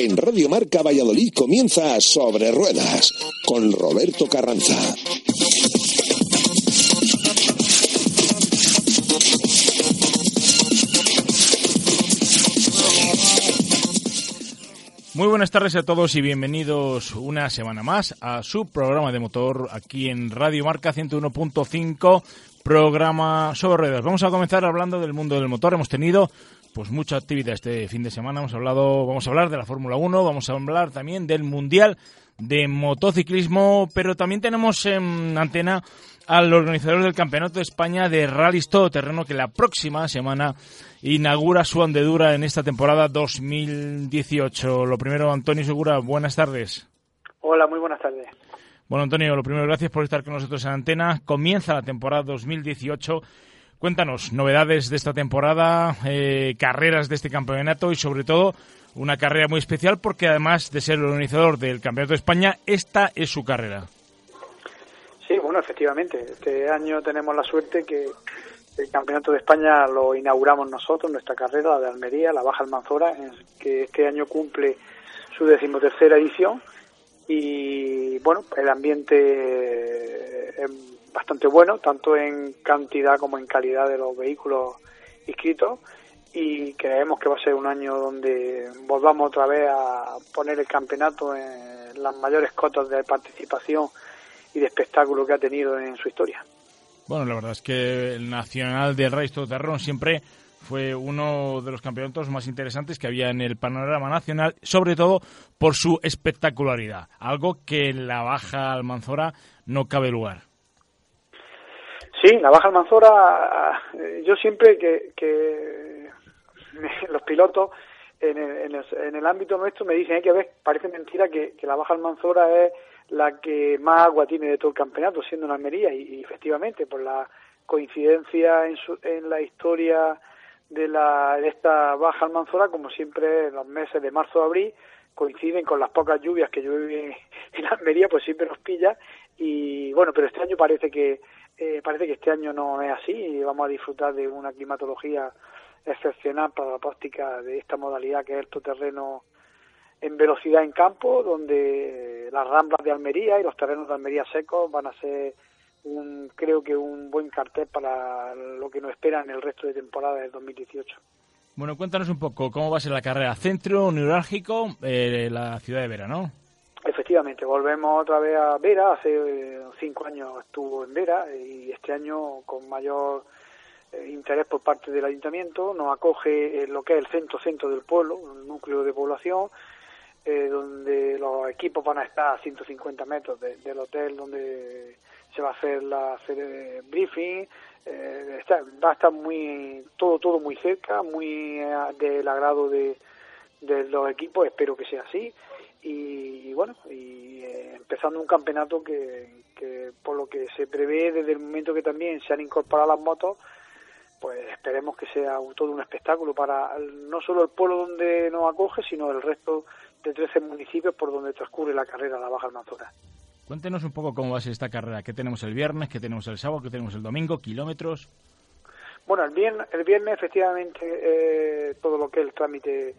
En Radio Marca Valladolid comienza Sobre Ruedas con Roberto Carranza. Muy buenas tardes a todos y bienvenidos una semana más a su programa de motor aquí en Radio Marca 101.5, programa sobre ruedas. Vamos a comenzar hablando del mundo del motor. Hemos tenido pues mucha actividad este fin de semana. Hemos hablado, vamos a hablar de la Fórmula 1, vamos a hablar también del Mundial de motociclismo, pero también tenemos en antena al organizador del Campeonato de España de Rallys Todoterreno que la próxima semana inaugura su andedura en esta temporada 2018. Lo primero, Antonio Segura, buenas tardes. Hola, muy buenas tardes. Bueno, Antonio, lo primero, gracias por estar con nosotros en antena. Comienza la temporada 2018. Cuéntanos novedades de esta temporada, eh, carreras de este campeonato y sobre todo una carrera muy especial porque además de ser el organizador del Campeonato de España, esta es su carrera. Sí, bueno, efectivamente. Este año tenemos la suerte que el Campeonato de España lo inauguramos nosotros, nuestra carrera, la de Almería, la Baja Almanzora, que este año cumple su decimotercera edición. Y bueno, el ambiente bastante bueno, tanto en cantidad como en calidad de los vehículos inscritos y creemos que va a ser un año donde volvamos otra vez a poner el campeonato en las mayores cotas de participación y de espectáculo que ha tenido en su historia. Bueno, la verdad es que el Nacional de Rallys Todoterreno siempre fue uno de los campeonatos más interesantes que había en el panorama nacional, sobre todo por su espectacularidad, algo que en la Baja Almanzora no cabe lugar. Sí, la Baja Almanzora, eh, yo siempre que, que los pilotos en el, en, el, ámbito nuestro me dicen que ver, parece mentira que, la Baja Almanzora es la que más agua tiene de todo el campeonato, siendo en Almería, y, efectivamente, por la coincidencia en, su, en la historia de, la, de esta Baja Almanzora, como siempre en los meses de marzo abril, coinciden con las pocas lluvias que llueven en Almería, pues siempre nos pilla, y bueno, pero este año parece que eh, parece que este año no es así y vamos a disfrutar de una climatología excepcional para la práctica de esta modalidad que es el terreno en velocidad en campo, donde las ramblas de Almería y los terrenos de Almería secos van a ser un, creo que un buen cartel para lo que nos espera en el resto de temporada del 2018. Bueno, cuéntanos un poco cómo va a ser la carrera. Centro neurálgico, eh, la ciudad de Vera, ¿no? Efectivamente, volvemos otra vez a Vera. Hace eh, cinco años estuvo en Vera y este año con mayor eh, interés por parte del ayuntamiento nos acoge lo que es el centro-centro del pueblo, un núcleo de población, eh, donde los equipos van a estar a 150 metros del hotel donde se va a hacer la serie briefing. va a estar muy todo todo muy cerca, muy del agrado de, de los equipos. Espero que sea así y, bueno, y eh, empezando un campeonato que, que por lo que se prevé desde el momento que también se han incorporado las motos, pues esperemos que sea todo un espectáculo para no solo el pueblo donde nos acoge, sino el resto de 13 municipios por donde transcurre la carrera la Baja Almanzora. Cuéntenos un poco cómo va a ser esta carrera, qué tenemos el viernes, qué tenemos el sábado, qué tenemos el domingo, kilómetros. Bueno, el viernes, el viernes efectivamente eh, todo lo que es el trámite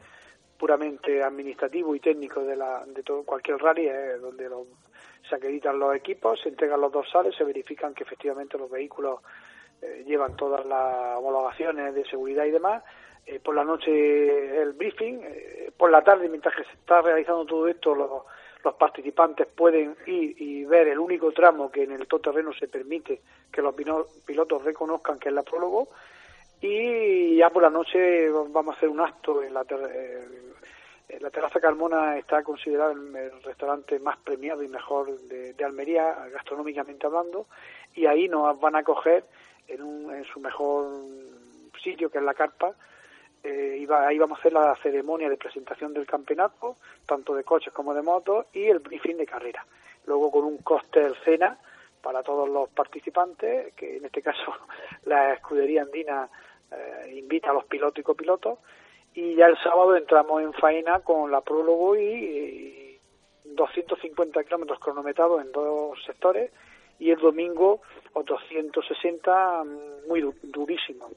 puramente administrativo y técnico de, la, de todo, cualquier rally, es donde se acreditan los equipos, se entregan los dorsales, se verifican que efectivamente los vehículos eh, llevan todas las homologaciones de seguridad y demás. Eh, por la noche el briefing, eh, por la tarde, mientras que se está realizando todo esto, los, participantes pueden ir y ver el único tramo que en el terreno se permite que los pilotos reconozcan que es la prólogo y ya por la noche vamos a hacer un acto en la, la Terraza Carmona está considerada el restaurante más premiado y mejor de, Almería, gastronómicamente hablando, y ahí nos van a coger en, un, en su mejor sitio, que es la carpa, eh, ahí vamos a hacer la ceremonia de presentación del campeonato, tanto de coches como de motos, y el briefing de carrera. Luego con un cóctel cena para todos los participantes, que en este caso la escudería andina eh, invita a los pilotos y copilotos, y ya el sábado entramos en faena con la prólogo y, 250 kilómetros cronometrados en dos sectores, y el domingo otros 160 muy durísimos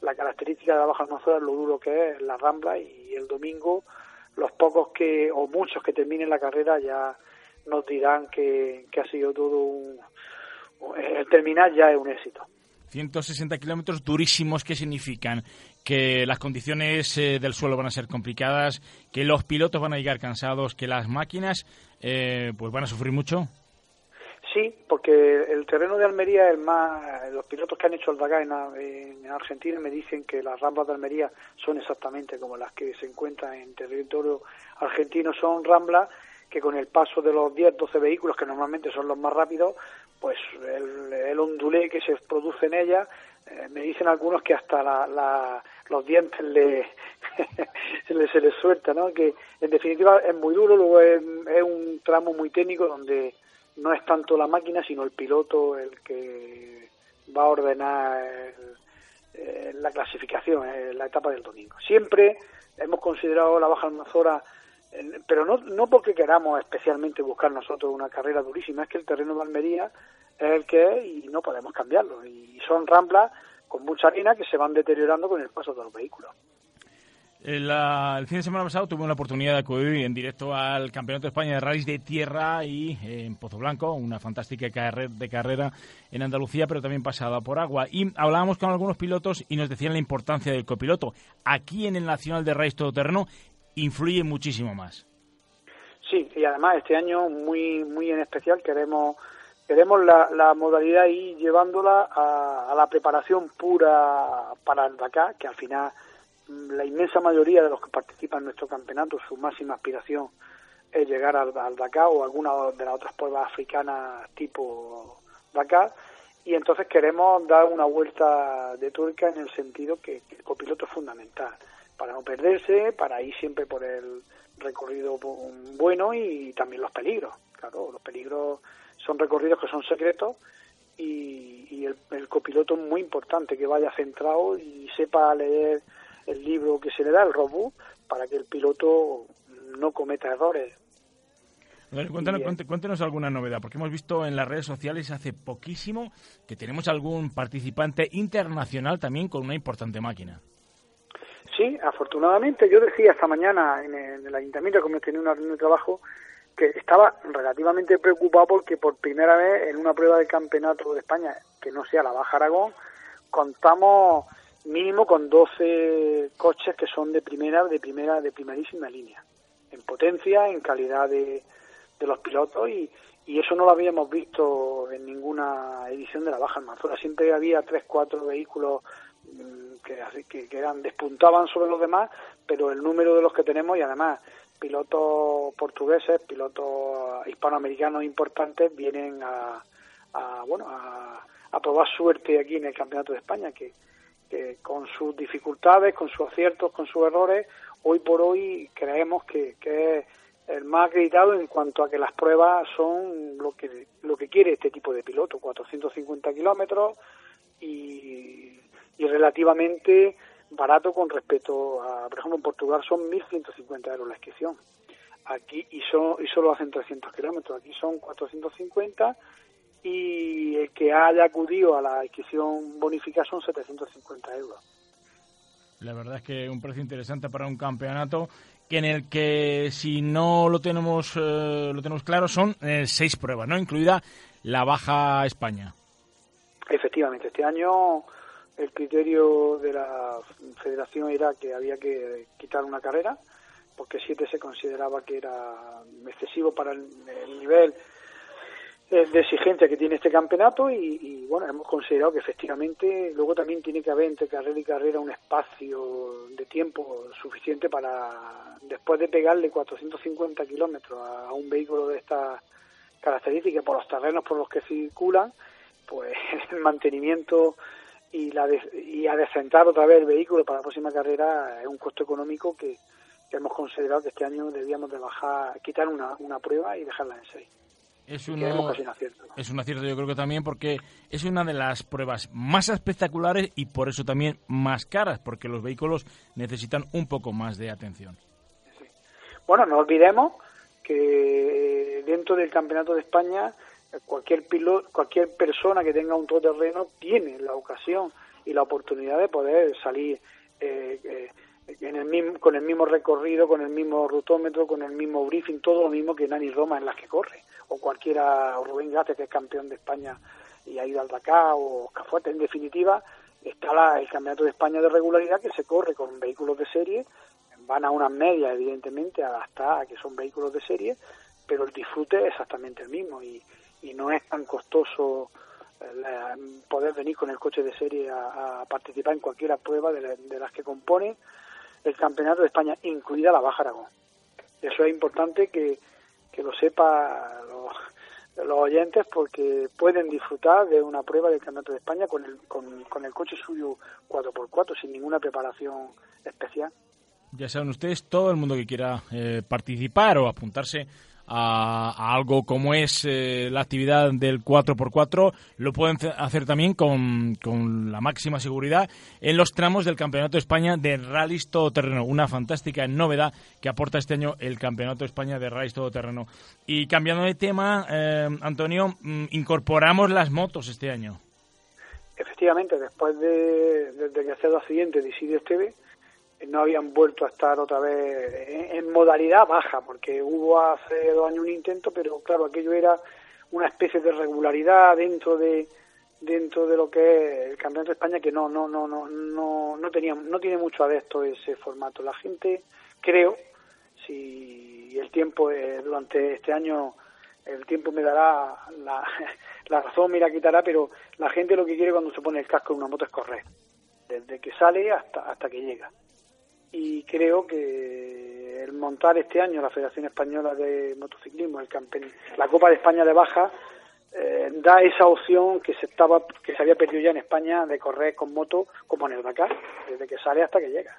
la característica de la Baja Almanzora es lo duro que es la Rambla y el domingo los pocos que o muchos que terminen la carrera ya nos dirán que, ha sido todo un el terminar ya es un éxito. 160 kilómetros durísimos, ¿qué significan? Que las condiciones eh, del suelo van a ser complicadas, que los pilotos van a llegar cansados, que las máquinas eh, pues van a sufrir mucho. Sí, porque el terreno de Almería es más. Los pilotos que han hecho el Dakar en, Argentina me dicen que las ramblas de Almería son exactamente como las que se encuentran en territorio argentino. Son ramblas que con el paso de los 10, 12 vehículos, que normalmente son los más rápidos, pues el, ondulé que se produce en ellas, eh, me dicen algunos que hasta la, los dientes le, se, les, suelta, ¿no? Que en definitiva es muy duro, luego es un tramo muy técnico donde no es tanto la máquina, sino el piloto el que va a ordenar eh, la clasificación, en la etapa del domingo. Siempre hemos considerado la Baja Almanzora, pero no, no porque queramos especialmente buscar nosotros una carrera durísima, es que el terreno de Almería es el que es y no podemos cambiarlo. Y son ramblas con mucha arena que se van deteriorando con el paso de los vehículos. El, el, fin de semana pasado tuve una oportunidad de acudir en directo al Campeonato de España de Rallys de Tierra y eh, en Pozo Blanco, una fantástica carrera de carrera en Andalucía, pero también pasada por agua. Y hablábamos con algunos pilotos y nos decían la importancia del copiloto. Aquí en el Nacional de Rallys Todoterreno influye muchísimo más. Sí, y además este año muy muy en especial queremos queremos la, modalidad ir llevándola a, a la preparación pura para el Dakar, que al final la inmensa mayoría de los que participan en nuestro campeonato, su máxima aspiración es llegar al, Dakar o alguna de las otras pruebas africanas tipo Dakar. Y entonces queremos dar una vuelta de tuerca en el sentido que, el copiloto es fundamental para no perderse, para ir siempre por el recorrido bueno y también los peligros. Claro, los peligros son recorridos que son secretos y, y el, el, copiloto es muy importante que vaya centrado y sepa leer el libro que se le da, el robot, para que el piloto no cometa errores. cuéntanos, alguna novedad, porque hemos visto en las redes sociales hace poquísimo que tenemos algún participante internacional también con una importante máquina. Sí, afortunadamente. Yo decía esta mañana en el, ayuntamiento, como tenía una reunión de trabajo, que estaba relativamente preocupado porque por primera vez en una prueba del campeonato de España, que no sea la Baja Aragón, contamos mínimo con 12 coches que son de primera, de primera, de primerísima línea, en potencia, en calidad de, de los pilotos y, y eso no lo habíamos visto en ninguna edición de la Baja Almanzora. Siempre había tres, cuatro vehículos que, que, que, eran despuntaban sobre los demás, pero el número de los que tenemos y además pilotos portugueses, pilotos hispanoamericanos importantes vienen a, a bueno a, a probar suerte aquí en el Campeonato de España que que con sus dificultades, con sus aciertos, con sus errores, hoy por hoy creemos que, es el más acreditado en cuanto a que las pruebas son lo que lo que quiere este tipo de piloto, 450 kilómetros y, y relativamente barato con respecto a, por ejemplo, en Portugal son 1.150 euros la inscripción. Aquí y, son, y solo hacen 300 kilómetros, aquí son 450 y el que haya acudido a la adquisición bonifica son 750 euros. La verdad es que un precio interesante para un campeonato que en el que si no lo tenemos eh, lo tenemos claro son eh, seis pruebas, no incluida la Baja España. Efectivamente, este año el criterio de la Federación era que había que quitar una carrera porque siete se consideraba que era excesivo para el nivel de exigencia que tiene este campeonato y, bueno, hemos considerado que efectivamente luego también tiene que haber entre carrera y carrera un espacio de tiempo suficiente para, después de pegarle 450 kilómetros a, un vehículo de estas características por los terrenos por los que circulan, pues el mantenimiento y, la y adecentar otra vez el vehículo para la próxima carrera es un costo económico que, hemos considerado que este año debíamos de bajar, quitar una, una prueba y dejarla en 6. Es, un acierto, es un acierto yo creo que también porque es una de las pruebas más espectaculares y por eso también más caras, porque los vehículos necesitan un poco más de atención. Bueno, no olvidemos que dentro del Campeonato de España cualquier piloto, cualquier persona que tenga un todoterreno tiene la ocasión y la oportunidad de poder salir eh, eh, en el mismo, con el mismo recorrido, con el mismo rutómetro, con el mismo briefing, todo lo mismo que Nani Roma en las que corre, o cualquiera, o Rubén Gate, que es campeón de España y ha ido al Dakar, o Cafuete, en definitiva, está la, el Campeonato de España de regularidad que se corre con vehículos de serie, van a unas medias, evidentemente, hasta que son vehículos de serie, pero el disfrute es exactamente el mismo. Y, y no es tan costoso eh, poder venir con el coche de serie a, participar en cualquier prueba de, las que compone el Campeonato de España, incluida la Baja Aragón. Eso es importante que, que lo sepa los, los, oyentes porque pueden disfrutar de una prueba del Campeonato de España con el, con, con el coche suyo 4x4 sin ninguna preparación especial. Ya saben ustedes, todo el mundo que quiera eh, participar o apuntarse a, algo como es eh, la actividad del 4x4, lo pueden hacer también con, con, la máxima seguridad en los tramos del Campeonato de España de Rallys Todoterreno. Una fantástica novedad que aporta este año el Campeonato de España de Rallys Todoterreno. Y cambiando de tema, eh, Antonio, mm, incorporamos las motos este año. Efectivamente, después de, desde que hace el accidente de Esteve, no habían vuelto a estar otra vez en, modalidad baja, porque hubo hace dos años un intento, pero claro, aquello era una especie de regularidad dentro de dentro de lo que es el campeonato de España que no no no no no no tenía no tiene mucho adepto ese formato. La gente creo si el tiempo eh, durante este año el tiempo me dará la, razón me la quitará pero la gente lo que quiere cuando se pone el casco en una moto es correr desde que sale hasta hasta que llega y creo que el montar este año la Federación Española de Motociclismo, el la Copa de España de Baja, eh, da esa opción que se estaba que se había perdido ya en España de correr con moto como en el Dakar, desde que sale hasta que llega.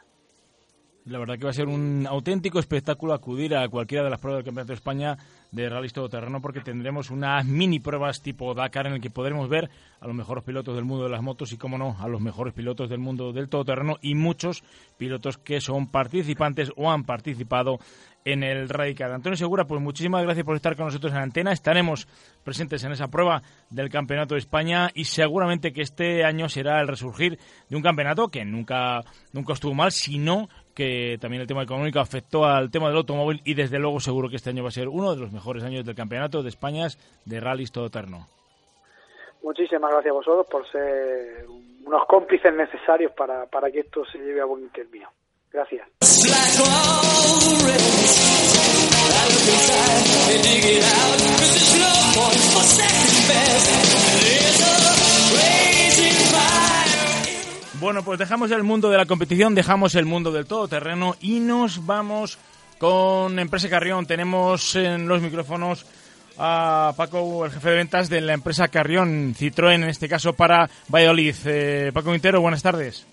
La verdad que va a ser un auténtico espectáculo acudir a cualquiera de las pruebas del Campeonato de España de Rally Todoterreno porque tendremos unas mini pruebas tipo Dakar en el que podremos ver a los mejores pilotos del mundo de las motos y, como no, a los mejores pilotos del mundo del todoterreno y muchos pilotos que son participantes o han participado en el Radical. Antonio Segura, pues muchísimas gracias por estar con nosotros en antena. Estaremos presentes en esa prueba del Campeonato de España y seguramente que este año será el resurgir de un campeonato que nunca, nunca estuvo mal, sino que también el tema económico afectó al tema del automóvil y desde luego seguro que este año va a ser uno de los mejores años del Campeonato de España de rallies todoterreno. Muchísimas gracias a vosotros por ser unos cómplices necesarios para, para que esto se lleve a buen término. Gracias. Bueno, pues dejamos el mundo de la competición, dejamos el mundo del todoterreno y nos vamos con Empresa Carrión. Tenemos en los micrófonos a Paco, el jefe de ventas de la empresa Carrión, Citroën en este caso para Valladolid. Eh, Paco Quintero, buenas tardes.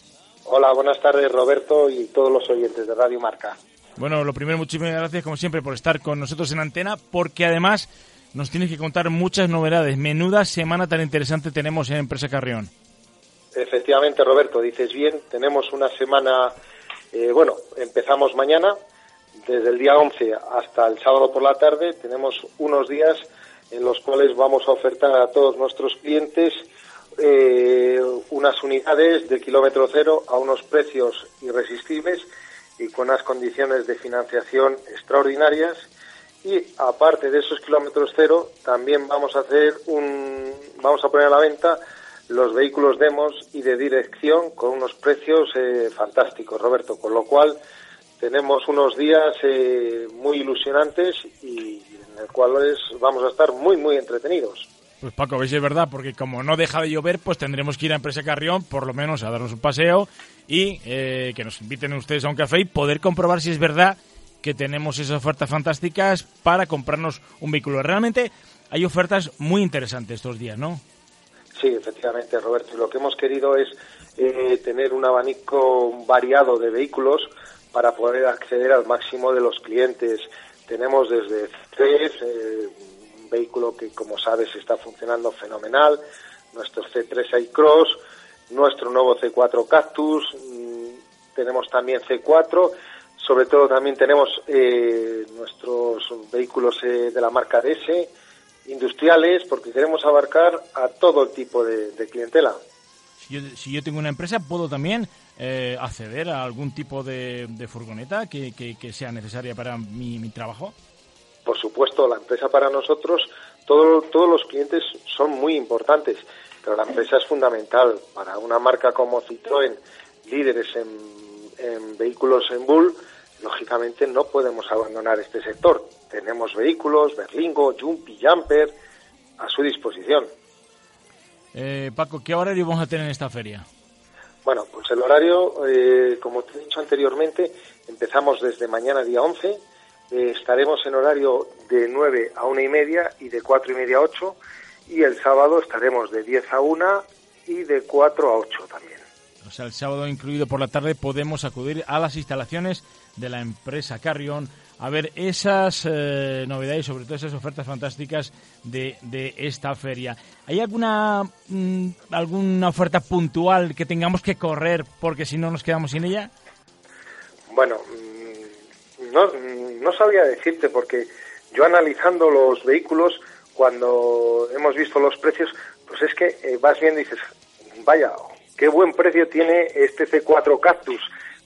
Hola, buenas tardes Roberto y todos los oyentes de Radio Marca. Bueno, lo primero, muchísimas gracias como siempre por estar con nosotros en antena, porque además nos tienes que contar muchas novedades. Menuda semana tan interesante tenemos en Empresa Carrión. Efectivamente, Roberto, dices bien, tenemos una semana, eh, bueno, empezamos mañana, desde el día 11 hasta el sábado por la tarde, tenemos unos días en los cuales vamos a ofertar a todos nuestros clientes eh, unas unidades de kilómetro cero a unos precios irresistibles y con unas condiciones de financiación extraordinarias. Y aparte de esos kilómetros cero, también vamos a hacer un, vamos a poner a la venta los vehículos demos y de dirección con unos precios eh, fantásticos, Roberto. Con lo cual tenemos unos días eh, muy ilusionantes y en el cuales vamos a estar muy, muy entretenidos. Pues Paco, veis es verdad, porque como no deja de llover, pues tendremos que ir a Empresa Carrión, por lo menos a darnos un paseo y eh, que nos inviten ustedes a un café y poder comprobar si es verdad que tenemos esas ofertas fantásticas para comprarnos un vehículo. Realmente hay ofertas muy interesantes estos días, ¿no? Sí, efectivamente, Roberto. Lo que hemos querido es eh, tener un abanico variado de vehículos para poder acceder al máximo de los clientes. Tenemos desde C3, eh, un vehículo que, como sabes, está funcionando fenomenal, nuestro C3 iCross, nuestro nuevo C4 Cactus, mm, tenemos también C4, sobre todo también tenemos eh, nuestros vehículos de la marca DS, industriales, porque queremos abarcar a todo tipo de clientela si yo tengo una empresa, ¿puedo también eh, acceder a algún tipo de, furgoneta que, sea necesaria para mi, trabajo? Por supuesto, la empresa para nosotros, todos los clientes son muy importantes, pero la empresa es fundamental. Para una marca como Citroën, líderes en, vehículos en Bull, lógicamente no podemos abandonar este sector. Tenemos vehículos, Berlingo, Jumpy, Jumper, a su disposición. Eh, Paco, ¿qué horario vamos a tener en esta feria? Bueno, pues el horario, eh, como te he dicho anteriormente, empezamos desde mañana día 11, eh, estaremos en horario de 9 a 1 y media y de 4 y media a 8, y el sábado estaremos de 10 a 1 y de 4 a 8 también. O sea, el sábado incluido por la tarde podemos acudir a las instalaciones de la empresa Carrión a ver esas eh, novedades, sobre todo esas ofertas fantásticas de, de esta feria. ¿Hay alguna, mm, alguna oferta puntual que tengamos que correr porque si no nos quedamos sin ella? Bueno, mm, no, mm, no sabría decirte porque yo analizando los vehículos, cuando hemos visto los precios, pues es que eh, vas viendo y dices, vaya, qué buen precio tiene este C4 Cactus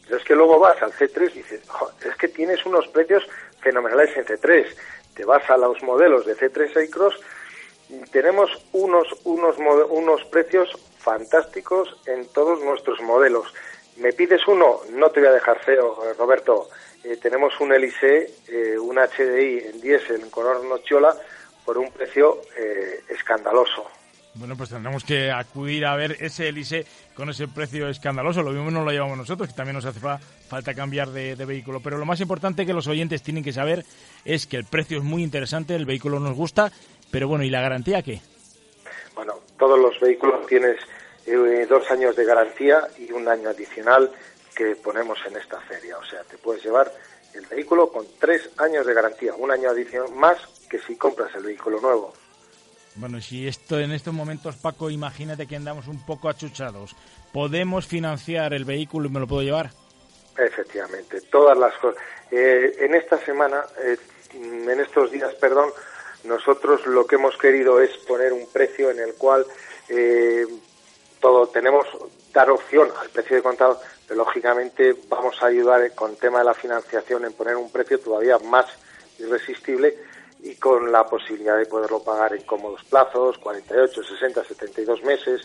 pero es que luego vas al C3 y dices, es que tienes unos precios fenomenales en C3. Te vas a los modelos de C3 iCross y tenemos unos, unos, unos precios fantásticos en todos nuestros modelos. ¿Me pides uno? No te voy a dejar feo, Roberto. Eh, tenemos un Elise, eh, un HDI en diésel en color nochiola por un precio eh, escandaloso. Bueno, pues tendremos que acudir a ver ese Elise con ese precio escandaloso. Lo mismo no lo llevamos nosotros, que también nos hace falta cambiar de, vehículo. Pero lo más importante que los oyentes tienen que saber es que el precio es muy interesante, el vehículo nos gusta, pero bueno, ¿y la garantía qué? Bueno, todos los vehículos tienes eh, dos años de garantía y un año adicional que ponemos en esta feria. O sea, te puedes llevar el vehículo con tres años de garantía, un año adicional más que si compras el vehículo nuevo. Bueno, si esto en estos momentos, Paco, imagínate que andamos un poco achuchados. ¿Podemos financiar el vehículo y me lo puedo llevar? Efectivamente, todas las cosas. Eh, en esta semana, eh, en estos días, perdón, nosotros lo que hemos querido es poner un precio en el cual eh, todo tenemos dar opción al precio de contado, pero lógicamente vamos a ayudar con tema de la financiación en poner un precio todavía más irresistible y con la posibilidad de poderlo pagar en cómodos plazos, 48, 60, 72 meses.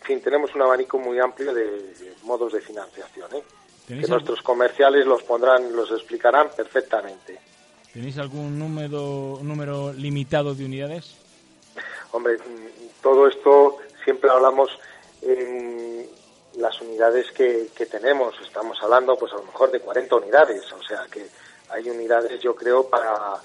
En fin, tenemos un abanico muy amplio de, modos de financiación, ¿eh? que nuestros comerciales los pondrán, los explicarán perfectamente. ¿Tenéis algún número, número limitado de unidades? Hombre, todo esto siempre hablamos en las unidades que, que tenemos. Estamos hablando, pues a lo mejor de 40 unidades. O sea que hay unidades, yo creo, para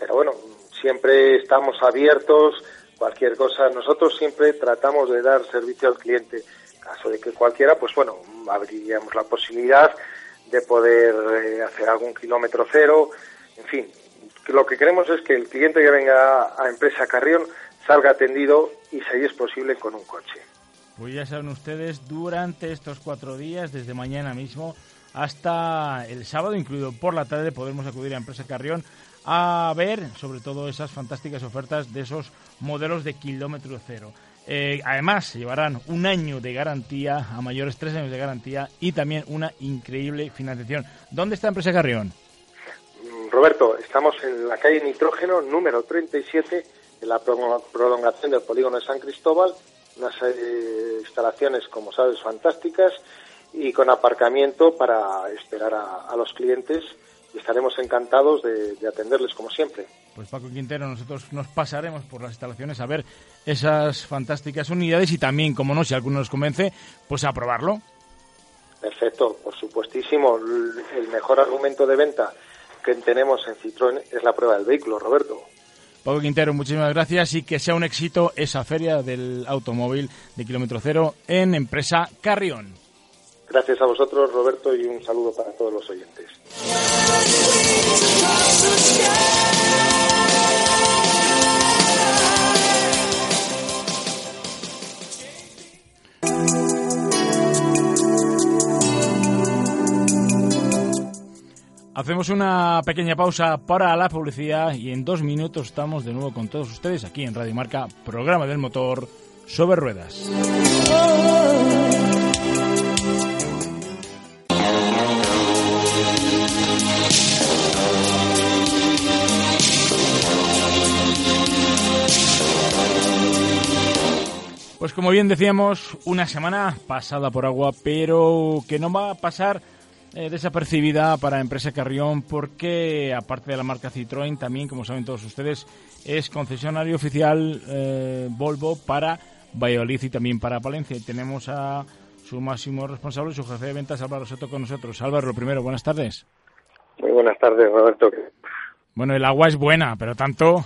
pero bueno, siempre estamos abiertos, cualquier cosa. Nosotros siempre tratamos de dar servicio al cliente. En caso de que cualquiera, pues bueno, abriríamos la posibilidad de poder eh, hacer algún kilómetro cero. En fin, lo que queremos es que el cliente que venga a Empresa Carrión salga atendido y si es posible con un coche. Pues ya saben ustedes, durante estos cuatro días, desde mañana mismo hasta el sábado, incluido por la tarde, podremos acudir a Empresa Carrión a ver sobre todo esas fantásticas ofertas de esos modelos de kilómetro cero. Eh, además, llevarán un año de garantía, a mayores tres años de garantía y también una increíble financiación. ¿Dónde está Empresa Carrión? Mm, Roberto, estamos en la calle Nitrógeno número 37, en la prolongación del polígono de San Cristóbal, unas eh, instalaciones, como sabes, fantásticas y con aparcamiento para esperar a los clientes y estaremos encantados de, atenderles como siempre. Pues Paco Quintero, nosotros nos pasaremos por las instalaciones a ver esas fantásticas unidades y también, como no, si alguno nos convence, pues a probarlo. Perfecto, por supuestísimo. El mejor argumento de venta que tenemos en Citroën es la prueba del vehículo, Roberto. Paco Quintero, muchísimas gracias y que sea un éxito esa feria del automóvil de kilómetro cero en empresa Carrión. Gracias a vosotros, Roberto, y un saludo para todos los oyentes. Hacemos una pequeña pausa para la publicidad y en dos minutos estamos de nuevo con todos ustedes aquí en Radio Marca, programa del motor sobre ruedas. Pues como bien decíamos, una semana pasada por agua, pero que no va a pasar eh, desapercibida para Empresa Carrión porque, aparte de la marca Citroën, también, como saben todos ustedes, es concesionario oficial eh, Volvo para Valladolid y también para Palencia. Y tenemos a su máximo responsable, su jefe de ventas, Álvaro Soto, con nosotros. Álvaro, lo primero, buenas tardes. Muy buenas tardes, Roberto. Bueno, el agua es buena, pero tanto...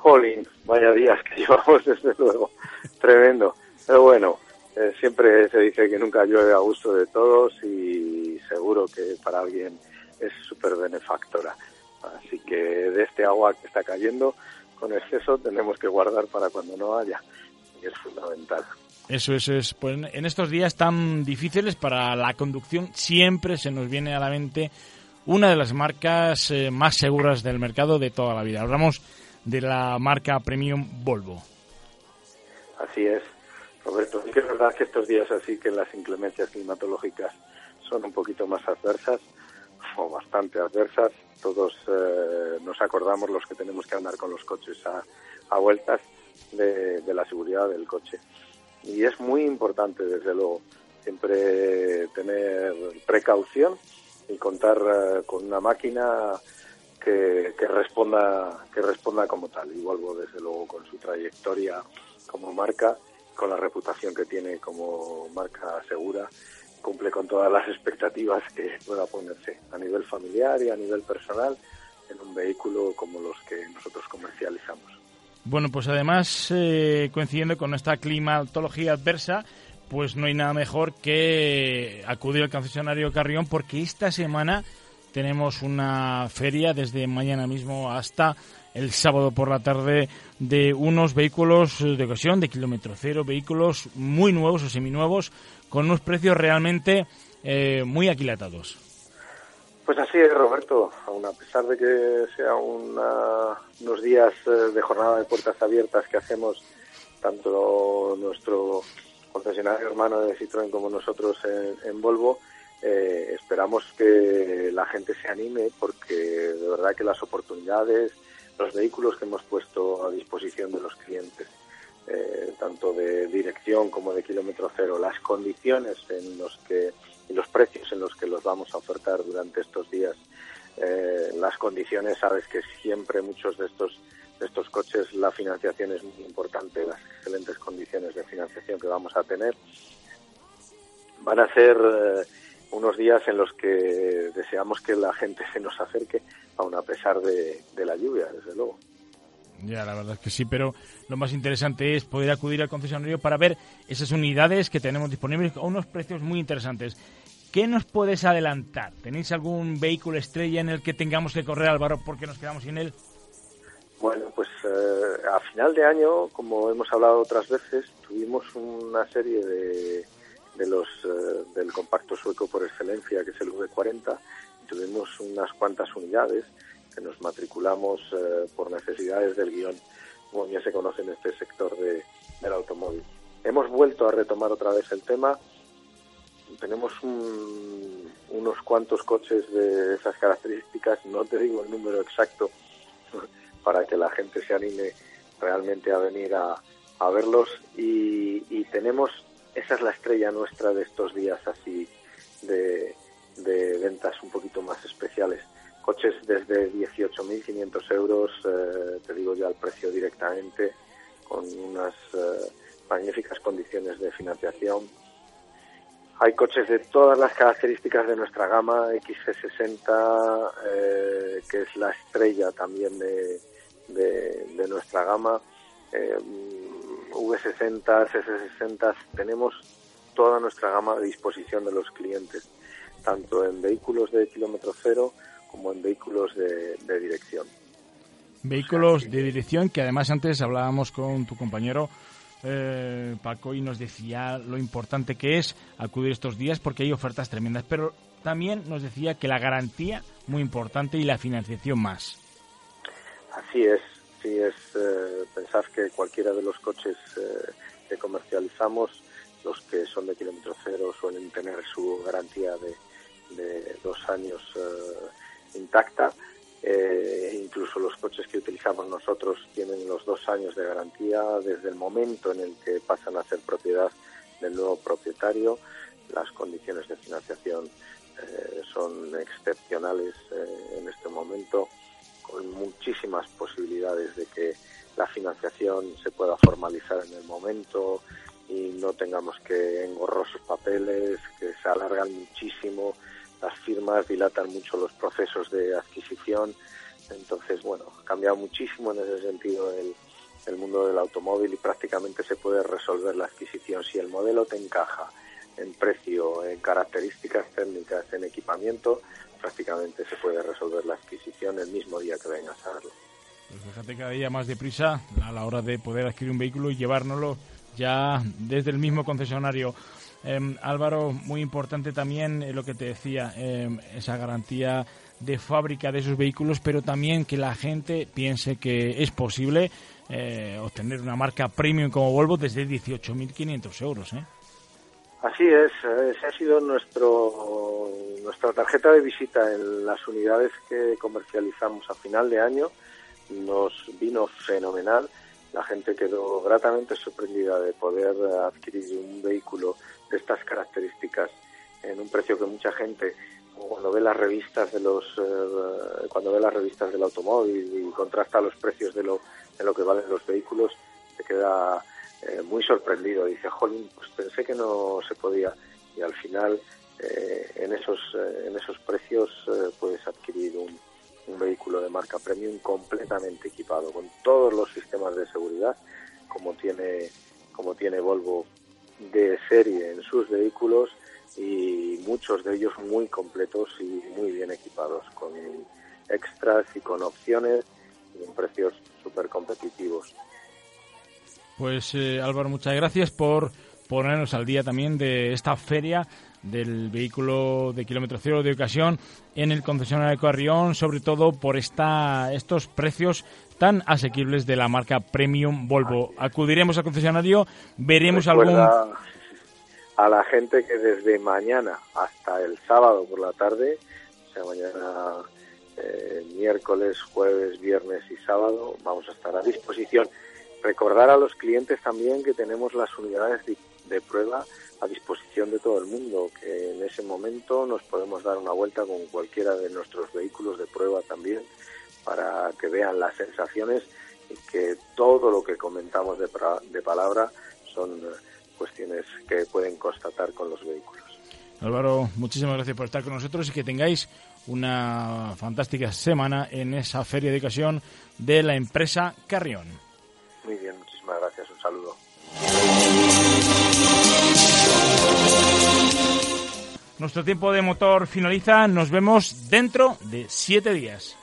Jolín, vaya días que llevamos desde luego. Tremendo. Pero bueno, eh, siempre se dice que nunca llueve a gusto de todos y seguro que para alguien es súper benefactora. Así que de este agua que está cayendo con exceso tenemos que guardar para cuando no haya, y es fundamental. Eso, eso es. Pues en estos días tan difíciles para la conducción siempre se nos viene a la mente una de las marcas eh, más seguras del mercado de toda la vida. Hablamos de la marca Premium Volvo. Así es, Roberto. Que es verdad que estos días así que las inclemencias climatológicas son un poquito más adversas o bastante adversas. Todos eh, nos acordamos los que tenemos que andar con los coches a, a vueltas de, de la seguridad del coche. Y es muy importante, desde luego, siempre tener precaución y contar eh, con una máquina que, responda que responda como tal. Y Volvo, desde luego, con su trayectoria como marca, con la reputación que tiene como marca segura, cumple con todas las expectativas que pueda ponerse a nivel familiar y a nivel personal en un vehículo como los que nosotros comercializamos. Bueno, pues además, eh, coincidiendo con esta climatología adversa, pues no hay nada mejor que acudir al concesionario Carrión porque esta semana tenemos una feria desde mañana mismo hasta el sábado por la tarde de unos vehículos de ocasión de kilómetro cero, vehículos muy nuevos o seminuevos con unos precios realmente eh, muy aquilatados. Pues así es, Roberto. Aun a pesar de que sea una, unos días eh, de jornada de puertas abiertas que hacemos tanto nuestro concesionario hermano de Citroën como nosotros en, en Volvo, eh, esperamos que la gente se anime porque de verdad que las oportunidades, los vehículos que hemos puesto a disposición de los clientes, eh, tanto de dirección como de kilómetro cero, las condiciones en los que y los precios en los que los vamos a ofertar durante estos días, eh, las condiciones, sabes que siempre muchos de estos de estos coches la financiación es muy importante, las excelentes condiciones de financiación que vamos a tener van a ser eh, unos días en los que deseamos que la gente se nos acerque, aun a pesar de, de, la lluvia, desde luego. Ya, la verdad es que sí, pero lo más interesante es poder acudir al concesionario para ver esas unidades que tenemos disponibles a unos precios muy interesantes. ¿Qué nos puedes adelantar? ¿Tenéis algún vehículo estrella en el que tengamos que correr, Álvaro, porque nos quedamos sin él? Bueno, pues eh, a final de año, como hemos hablado otras veces, tuvimos una serie de, de los eh, del compacto sueco por excelencia, que es el V40, y tuvimos unas cuantas unidades que nos matriculamos eh, por necesidades del guion, como bien se conoce en este sector de, del automóvil. Hemos vuelto a retomar otra vez el tema. Tenemos un, unos cuantos coches de esas características, no te digo el número exacto para que la gente se anime realmente a venir a, a verlos y tenemos esa es la estrella nuestra de estos días así de, de ventas un poquito más especiales. Coches desde 18.500 euros, eh, te digo ya el precio directamente, con unas eh, magníficas condiciones de financiación. Hay coches de todas las características de nuestra gama, XC60, eh, que es la estrella también de, de, nuestra gama, eh, V60, S60, tenemos toda nuestra gama a disposición de los clientes, tanto en vehículos de kilómetro cero como en vehículos de, dirección. Vehículos de dirección que además antes hablábamos con tu compañero eh, Paco y nos decía lo importante que es acudir estos días porque hay ofertas tremendas, pero también nos decía que la garantía muy importante y la financiación más. Así es, sí es eh, pensar que cualquiera de los coches eh, que comercializamos, los que son de kilómetro cero, suelen tener su garantía de, dos años eh, intacta. incluso los coches que utilizamos nosotros tienen los dos años de garantía desde el momento en el que pasan a ser propiedad del nuevo propietario. Las condiciones de financiación son excepcionales en este momento muchísimas posibilidades de que la financiación se pueda formalizar en el momento y no tengamos que engorrosos papeles que se alargan muchísimo, las firmas dilatan mucho los procesos de adquisición. Entonces, bueno, ha cambiado muchísimo en ese sentido el, el mundo del automóvil y prácticamente se puede resolver la adquisición si el modelo te encaja en precio, en características técnicas, en equipamiento, prácticamente se puede resolver la adquisición el mismo día que vengas a verlo. Pues fíjate cada día más deprisa a la hora de poder adquirir un vehículo y llevárnoslo ya desde el mismo concesionario. Em, Álvaro, muy importante también eh, lo que te decía, em, esa garantía de fábrica de esos vehículos, pero también que la gente piense que es posible eh, obtener una marca premium como Volvo desde 18.500 euros. ¿eh? Así es, esa ha sido nuestro, nuestra tarjeta de visita en las unidades que comercializamos a final de año. Nos vino fenomenal. La gente quedó gratamente sorprendida de poder adquirir un vehículo de estas características en un precio que mucha gente cuando ve las revistas de los eh, cuando ve las revistas del automóvil y contrasta los precios de lo de lo que valen los vehículos se queda eh, muy sorprendido. Dice, jolín, pues pensé que no se podía. Y al final, eh, en, esos, eh, en esos precios puedes adquirir un, un vehículo de marca premium completamente equipado, con todos los sistemas de seguridad, como tiene, como tiene Volvo de serie en sus vehículos y muchos de ellos muy completos y muy bien equipados, con extras y con opciones y en precios súper competitivos. Pues eh, Álvaro, muchas gracias por ponernos al día también de esta feria del vehículo de kilómetro cero de ocasión en el concesionario de Carrión, sobre todo por esta, estos precios tan asequibles de la marca Premium Volvo. Acudiremos al concesionario, veremos algún... A la gente que desde mañana hasta el sábado por la tarde, o sea, mañana eh, miércoles, jueves, viernes y sábado, vamos a estar a disposición recordar a los clientes también que tenemos las unidades de, prueba a disposición de todo el mundo, que en ese momento nos podemos dar una vuelta con cualquiera de nuestros vehículos de prueba también para que vean las sensaciones y que todo lo que comentamos de, de palabra son eh, cuestiones que pueden constatar con los vehículos. Álvaro, muchísimas gracias por estar con nosotros y que tengáis una fantástica semana en esa feria de ocasión de la empresa Carrión. Muy bien, muchísimas gracias. Un saludo. Nuestro tiempo de motor finaliza. Nos vemos dentro de siete días.